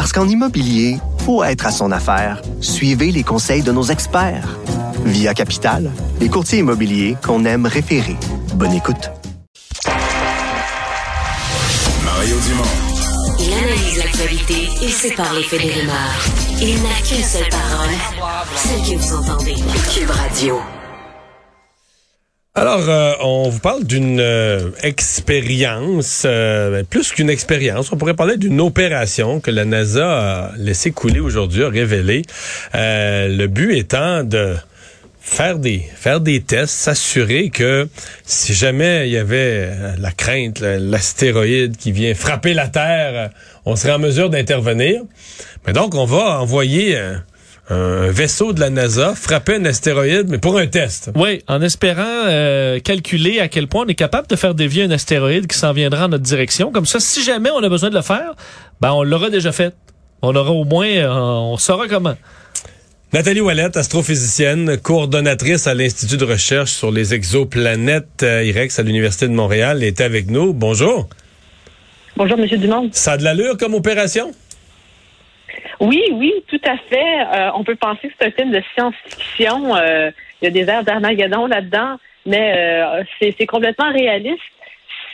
Parce qu'en immobilier, faut être à son affaire. Suivez les conseils de nos experts. Via Capital, les courtiers immobiliers qu'on aime référer. Bonne écoute. Mario Dumont. Il analyse l'actualité et sépare les faits des rumeurs. Il n'a qu'une seule parole, celle que vous entendez. Cube Radio. Alors, euh, on vous parle d'une euh, expérience, euh, plus qu'une expérience, on pourrait parler d'une opération que la NASA a laissé couler aujourd'hui, a révélé. le but étant de faire des faire des tests, s'assurer que si jamais il y avait la crainte, l'astéroïde qui vient frapper la Terre, on serait en mesure d'intervenir. Mais donc, on va envoyer un vaisseau de la NASA frapper un astéroïde, mais pour un test. Oui, en espérant euh, calculer à quel point on est capable de faire dévier un astéroïde qui s'en viendra en notre direction. Comme ça, si jamais on a besoin de le faire, ben on l'aura déjà fait. On aura au moins, euh, on saura comment. Nathalie Ouellette, astrophysicienne, coordonnatrice à l'Institut de recherche sur les exoplanètes euh, IREX à l'Université de Montréal, est avec nous. Bonjour. Bonjour, Monsieur Dumont. Ça a de l'allure comme opération? Oui, oui, tout à fait. Euh, on peut penser que c'est un film de science-fiction. Euh, il y a des airs d'Armageddon là-dedans, mais euh, c'est complètement réaliste.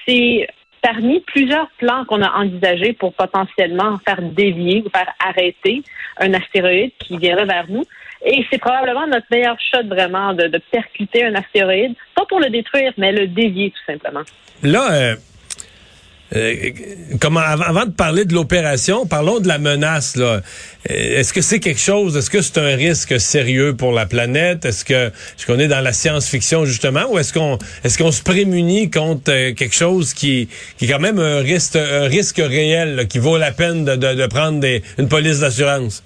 C'est parmi plusieurs plans qu'on a envisagés pour potentiellement faire dévier ou faire arrêter un astéroïde qui viendrait vers nous. Et c'est probablement notre meilleur shot vraiment de, de, percuter un astéroïde, pas pour le détruire, mais le dévier tout simplement. Là, euh, comment avant de parler de l'opération, parlons de la menace. Euh, est-ce que c'est quelque chose Est-ce que c'est un risque sérieux pour la planète? Est-ce que est-ce qu'on est dans la science-fiction justement ou est-ce qu'on est-ce qu'on se prémunit contre euh, quelque chose qui est quand même un risque risque réel qui vaut la peine de, prendre une police d'assurance?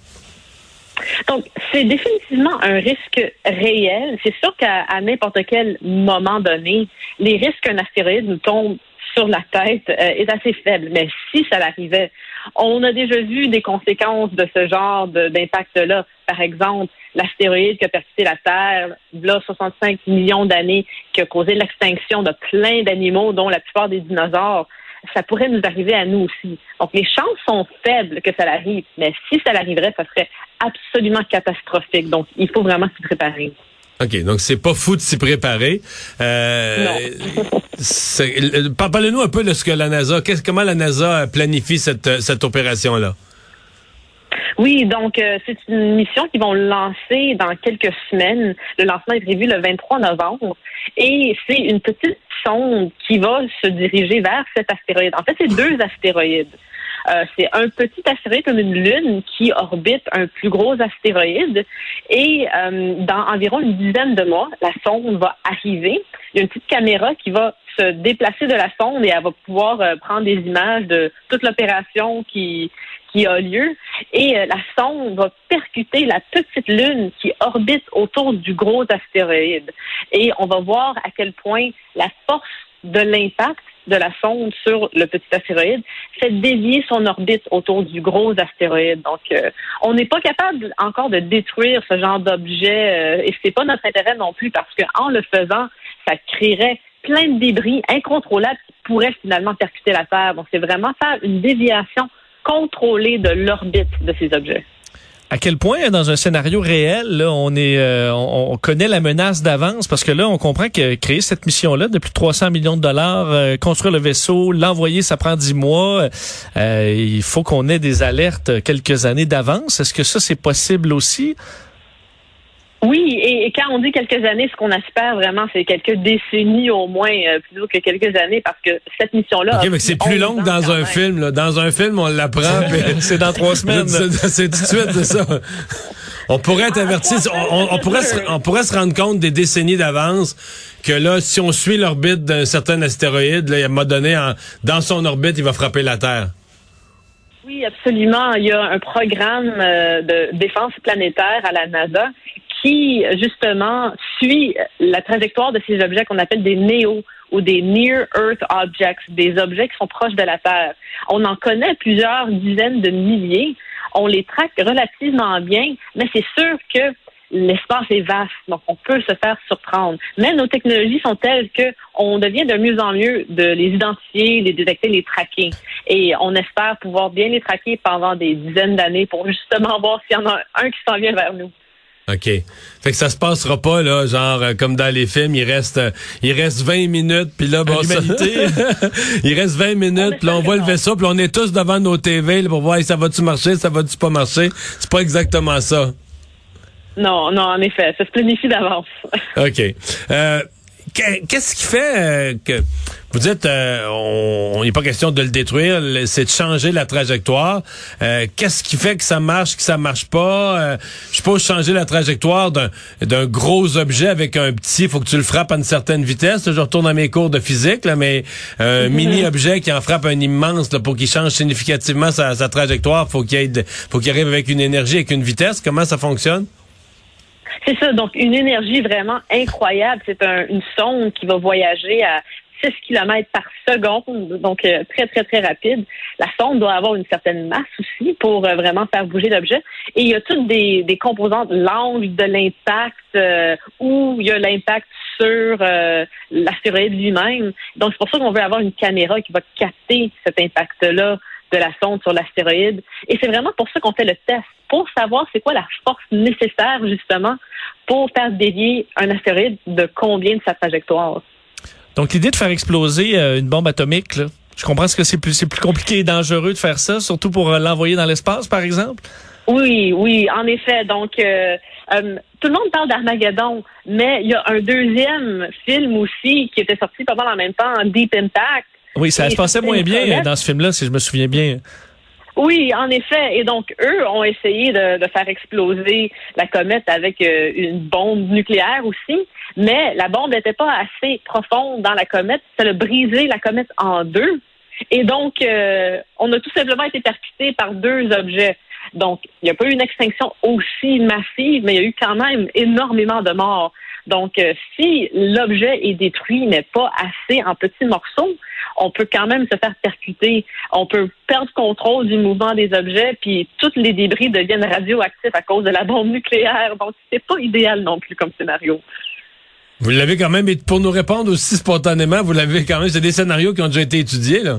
Donc, c'est définitivement un risque réel. C'est sûr qu'à n'importe quel moment donné, les risques qu'un astéroïde nous tombe sur la tête euh, est assez faible. Mais si ça l'arrivait, on a déjà vu des conséquences de ce genre d'impact-là. Par exemple, l'astéroïde qui a percuté la Terre, là, 65 millions d'années, qui a causé l'extinction de plein d'animaux, dont la plupart des dinosaures. Ça pourrait nous arriver à nous aussi. Donc, les chances sont faibles que ça l'arrive, mais si ça l'arriverait, ça serait absolument catastrophique. Donc, il faut vraiment s'y préparer. OK, donc c'est pas fou de s'y préparer. Euh. Parlez-nous un peu de ce que la NASA, comment la NASA planifie cette, cette opération-là? Oui, donc euh, c'est une mission qu'ils vont lancer dans quelques semaines. Le lancement est prévu le 23 novembre. Et c'est une petite sonde qui va se diriger vers cet astéroïde. En fait, c'est deux astéroïdes. Euh, c'est un petit astéroïde comme une lune qui orbite un plus gros astéroïde. Et euh, dans environ une dizaine de mois, la sonde va arriver. Il y a une petite caméra qui va se déplacer de la sonde et elle va pouvoir euh, prendre des images de toute l'opération qui, qui a lieu. Et la sonde va percuter la petite lune qui orbite autour du gros astéroïde. Et on va voir à quel point la force de l'impact de la sonde sur le petit astéroïde fait dévier son orbite autour du gros astéroïde. Donc, euh, on n'est pas capable encore de détruire ce genre d'objet euh, et c'est pas notre intérêt non plus parce qu'en le faisant, ça créerait plein de débris incontrôlables qui pourraient finalement percuter la Terre. Donc, c'est vraiment faire une déviation contrôlée de l'orbite de ces objets à quel point dans un scénario réel, on est, euh, on, connaît la menace d'avance? Parce que là, on comprend que créer cette mission-là de plus de 300 millions de dollars, euh, construire le vaisseau, l'envoyer, ça prend 10 mois. Euh, il faut qu'on ait des alertes quelques années d'avance. Est-ce que ça, c'est possible aussi? Oui, et, quand on dit quelques années, ce qu'on espère vraiment, c'est quelques décennies au moins, euh, plutôt que quelques années, parce que cette mission-là. Ok, mais c'est plus long que dans un film. Là. Dans un film, on l'apprend, c'est dans trois semaines. c'est tout de suite, c'est ça. On pourrait être averti, on, pourrait se, on pourrait se rendre compte des décennies d'avance que là, si on suit l'orbite d'un certain astéroïde, là, il m'a donné, dans son orbite, il va frapper la Terre. Oui, absolument. Il y a un programme euh, de défense planétaire à la NASA qui, justement, suit la trajectoire de ces objets qu'on appelle des NEO ou des Near Earth Objects, des objets qui sont proches de la Terre. On en connaît plusieurs dizaines de milliers. On les traque relativement bien, mais c'est sûr que l'espace est vaste, donc on peut se faire surprendre. Mais nos technologies sont telles que on devient de mieux en mieux de les identifier, les détecter, les traquer. Et on espère pouvoir bien les traquer pendant des dizaines d'années pour justement voir s'il y en a un qui s'en vient vers nous. OK. Fait que ça se passera pas là, genre euh, comme dans les films, il reste euh, il reste 20 minutes puis là bon ça, il reste 20 minutes, puis là on voit le vaisseau, puis on est tous devant nos TV là, pour voir ça va-tu marcher, ça va-tu pas marcher? C'est pas exactement ça. Non, non, en effet, ça se planifie d'avance. OK. Euh, Qu'est-ce qui fait euh, que vous dites euh, on n'est pas question de le détruire, c'est de changer la trajectoire. Euh, qu'est-ce qui fait que ça marche, que ça marche pas? Je suppose changer la trajectoire d'un gros objet avec un petit, faut que tu le frappes à une certaine vitesse. Je retourne à mes cours de physique, là, mais un mini objet qui en frappe un immense là, pour qu'il change significativement sa, sa trajectoire, faut qu'il faut qu'il arrive avec une énergie, avec une vitesse. Comment ça fonctionne? C'est ça, donc une énergie vraiment incroyable. C'est une sonde qui va voyager à 6 km par seconde, donc euh, très, très, très rapide. La sonde doit avoir une certaine masse aussi pour euh, vraiment faire bouger l'objet. Et il y a toutes des, des composantes, l'angle de l'impact, euh, où il y a l'impact sur l'astéroïde lui-même. Donc, c'est pour ça qu'on veut avoir une caméra qui va capter cet impact-là de la sonde sur l'astéroïde. Et c'est vraiment pour ça qu'on fait le test, pour savoir c'est quoi la force nécessaire, justement, pour faire dévier un astéroïde de combien de sa trajectoire. Donc, l'idée de faire exploser euh, une bombe atomique, là, je comprends ce que c'est plus, plus compliqué et dangereux de faire ça, surtout pour euh, l'envoyer dans l'espace, par exemple? Oui, oui, en effet. Donc, euh, tout le monde parle d'Armageddon, mais il y a un deuxième film aussi qui était sorti pas mal en même temps, Deep Impact, oui, ça se passait moins bien dans ce film-là, si je me souviens bien. Oui, en effet. Et donc, eux ont essayé de, faire exploser la comète avec euh, une bombe nucléaire aussi, mais la bombe n'était pas assez profonde dans la comète. Ça a brisé la comète en deux. Et donc, euh, on a tout simplement été percuté par deux objets. Donc, il n'y a pas eu une extinction aussi massive, mais il y a eu quand même énormément de morts. Donc, euh, si l'objet est détruit, mais pas assez en petits morceaux, on peut quand même se faire percuter. On peut perdre contrôle du mouvement des objets, puis tous les débris deviennent radioactifs à cause de la bombe nucléaire. Donc, c'est pas idéal non plus comme scénario. Vous l'avez quand même, et pour nous répondre aussi spontanément, vous l'avez quand même, c'est des scénarios qui ont déjà été étudiés, là.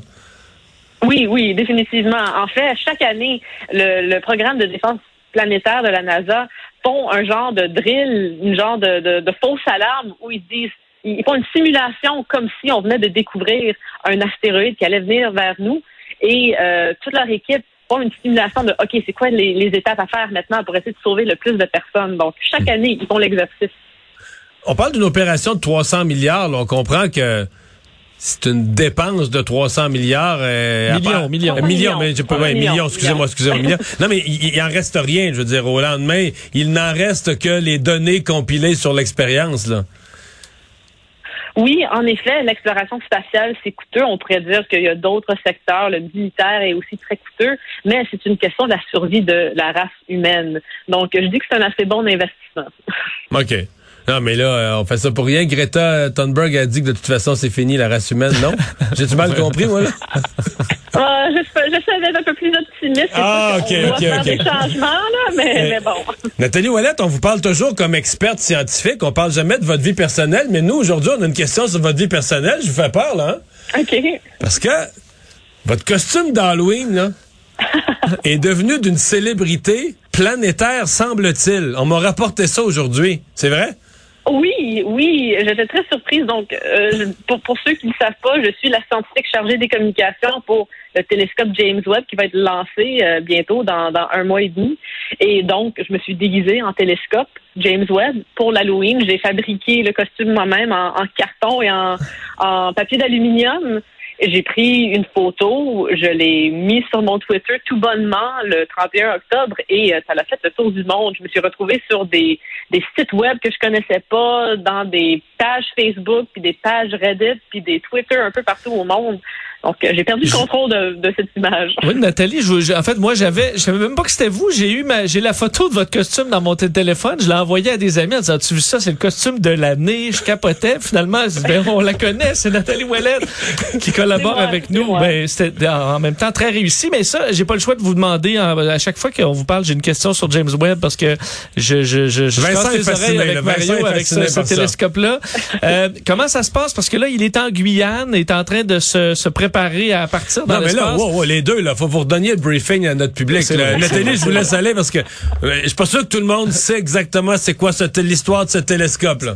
Oui, oui, définitivement. En fait, chaque année, le programme de défense planétaire de la NASA font un genre de drill, une genre de, de, fausse alarme où ils disent ils font une simulation comme si on venait de découvrir un astéroïde qui allait venir vers nous et euh, toute leur équipe font une simulation de OK, c'est quoi les, les, étapes à faire maintenant pour essayer de sauver le plus de personnes? Donc chaque hmm. année, ils font l'exercice. On parle d'une opération de 300 milliards. Là. On comprend que c'est une dépense de 300 milliards. Euh, millions, millions. Euh, millions, mais je peux, ouais, millions, excusez-moi, excusez-moi, millions. Non, mais il, il en reste rien, je veux dire, au lendemain, il n'en reste que les données compilées sur l'expérience, là. Oui, en effet, l'exploration spatiale, c'est coûteux. On pourrait dire qu'il y a d'autres secteurs. Le militaire est aussi très coûteux, mais c'est une question de la survie de la race humaine. Donc, je dis que c'est un assez bon investissement. OK. Non, mais là, euh, on fait ça pour rien. Greta Thunberg a dit que de toute façon, c'est fini la race humaine, non? J'ai-tu mal compris, moi, là? Ah, j'essaie d'être un peu plus optimiste. Ah, OK, on OK, OK. des changements, là, mais, mais, bon. Nathalie Ouellette, on vous parle toujours comme experte scientifique. On parle jamais de votre vie personnelle, mais nous, aujourd'hui, on a une question sur votre vie personnelle. Je vous fais peur, là. Hein? OK. Parce que votre costume d'Halloween, là, est devenu d'une célébrité planétaire, semble-t-il. On m'a rapporté ça aujourd'hui. C'est vrai? Oui, oui, j'étais très surprise. Donc, euh, pour, ceux qui ne savent pas, je suis la scientifique chargée des communications pour le télescope James Webb qui va être lancé euh, bientôt dans, dans un mois et demi. Et donc, je me suis déguisée en télescope James Webb pour l'Halloween. J'ai fabriqué le costume moi-même en, en, carton et en, en papier d'aluminium. J'ai pris une photo, je l'ai mis sur mon Twitter tout bonnement le 31 octobre et euh, ça l'a fait le tour du monde. Je me suis retrouvée sur des, des sites web que je connaissais pas, dans des pages Facebook, puis des pages Reddit, puis des Twitter un peu partout au monde. Donc, euh, j'ai perdu le contrôle de, de cette image. Oui, Nathalie, je, je- en fait, moi, j'avais, je savais même pas que c'était vous. J'ai eu ma, j'ai la photo de votre costume dans mon téléphone. Je l'ai envoyé à des amis en disant, tu vu ça? C'est le costume de l'année. Je capotais. Finalement, je dis, ben, on la connaît. C'est Nathalie Ouellet qui collabore moi, avec nous. moi. Ben, c'était en même temps très réussi. Mais ça, j'ai pas le choix de vous demander, en- à chaque fois qu'on vous parle, j'ai une question sur James Webb parce que je, je, je, je Vincent les fasciné, oreilles avec Vincent Mario, avec ce, télescope-là. Euh, comment ça se passe? Parce que là, il est en Guyane, est en train de se, se préparer à partir dans Non, mais là, l'espace. wow, wow, les deux, là, faut vous redonner le briefing à notre public. Là. vrai. Nathalie, je vous laisse aller parce que euh, je suis pas sûr que tout le monde sait exactement c'est quoi l'histoire de ce télescope-là.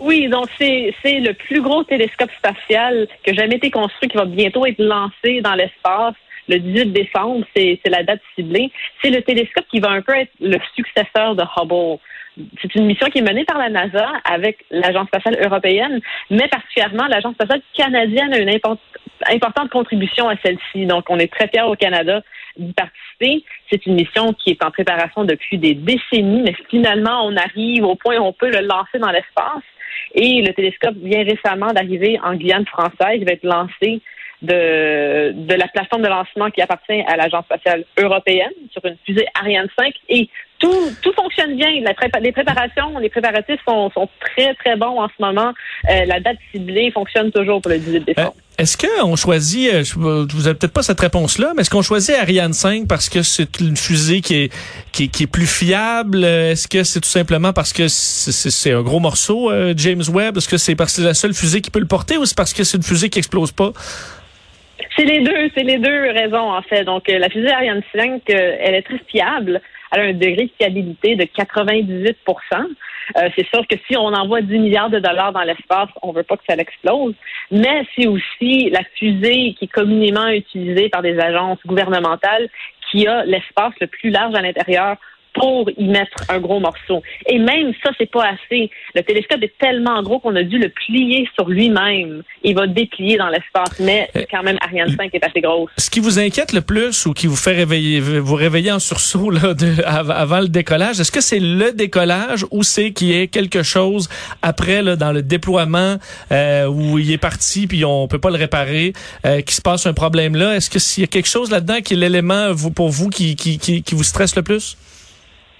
Oui, donc c'est c'est le plus gros télescope spatial qui a jamais été construit, qui va bientôt être lancé dans l'espace. Le 18 décembre, c'est c'est la date ciblée. C'est le télescope qui va un peu être le successeur de Hubble. C'est une mission qui est menée par la NASA avec l'Agence spatiale européenne, mais particulièrement l'Agence spatiale canadienne a une import- importante contribution à celle-ci. Donc, on est très fiers au Canada d'y participer. C'est une mission qui est en préparation depuis des décennies, mais finalement, on arrive au point où on peut le lancer dans l'espace. Et le télescope vient récemment d'arriver en Guyane française. Il va être lancé de, de la plateforme de lancement qui appartient à l'Agence spatiale européenne sur une fusée Ariane 5. Et tout, tout fonctionne bien. La prépa- les préparations, les préparatifs sont, sont très, très bons en ce moment. Euh, la date ciblée fonctionne toujours pour le 18 Euh, décembre. Est-ce qu'on choisit, euh, je- vous avez peut-être pas cette réponse-là, mais est-ce qu'on choisit Ariane 5 parce que c'est une fusée qui est, qui est, qui est plus fiable? Euh, Est-ce que c'est tout simplement parce que c'est- un gros morceau, euh, James Webb? Est-ce que c'est parce que c'est la seule fusée qui peut le porter ou c'est parce que c'est une fusée qui explose pas? C'est les deux, c'est les deux raisons en fait. Donc euh, la fusée Ariane 5, euh, elle est très fiable. Elle a un degré de fiabilité de 98% Euh, C'est sûr que si on envoie 10 milliards de dollars dans l'espace, on veut pas que ça l'explose. Mais c'est aussi la fusée qui est communément utilisée par des agences gouvernementales qui a l'espace le plus large à l'intérieur pour y mettre un gros morceau. Et même ça, c'est pas assez. Le télescope est tellement gros qu'on a dû le plier sur lui-même. Il va déplier dans l'espace, mais quand même Ariane 5 est assez grosse. Ce qui vous inquiète le plus ou qui vous fait réveiller, vous réveiller en sursaut là, de, av- avant le décollage, est-ce que c'est le décollage ou c'est qu'il y ait quelque chose après là, dans le déploiement euh, où il est parti puis on peut pas le réparer, euh, qui se passe un problème là? Est-ce que s'il y a quelque chose là-dedans qui est l'élément pour vous qui, qui, qui, qui vous stresse le plus?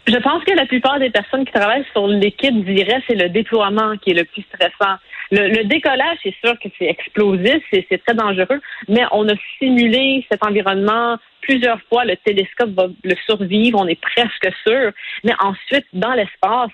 Je pense que la plupart des personnes qui travaillent sur l'équipe diraient c'est le déploiement qui est le plus stressant. Le, le décollage, c'est sûr que c'est explosif, c'est c'est très dangereux, mais on a simulé cet environnement plusieurs fois. Le télescope va le survivre, on est presque sûr. Mais ensuite, dans l'espace,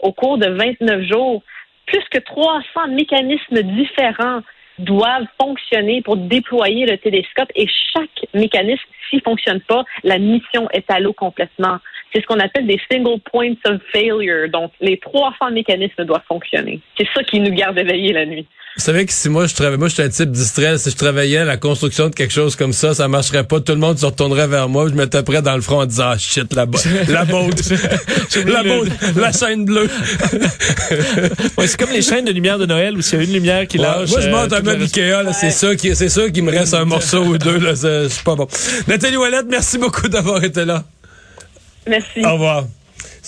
au cours de 29 jours, plus que 300 mécanismes différents doivent fonctionner pour déployer le télescope et chaque mécanisme, s'il fonctionne pas, la mission est à l'eau complètement. C'est ce qu'on appelle des single points of failure. Donc, les 300 mécanismes doivent fonctionner. C'est ça qui nous garde éveillés la nuit. Vous savez que si moi je travaillais, moi je suis un type distrait, si je travaillais à la construction de quelque chose comme ça, ça marcherait pas. Tout le monde se retournerait vers moi, je me taperais dans le front en disant ah, shit la bo- la botte, la botte, la chaîne bleue. Ouais, c'est comme les chaînes de lumière de Noël où s'il y a une lumière qui Ouais, lâche. moi je euh, monte un meuble Ikea, là, c'est ça qui, c'est ça qui me reste un morceau ou deux là, c'est c'est pas bon. Nathalie Ouellette, merci beaucoup d'avoir été là. Merci. Au revoir.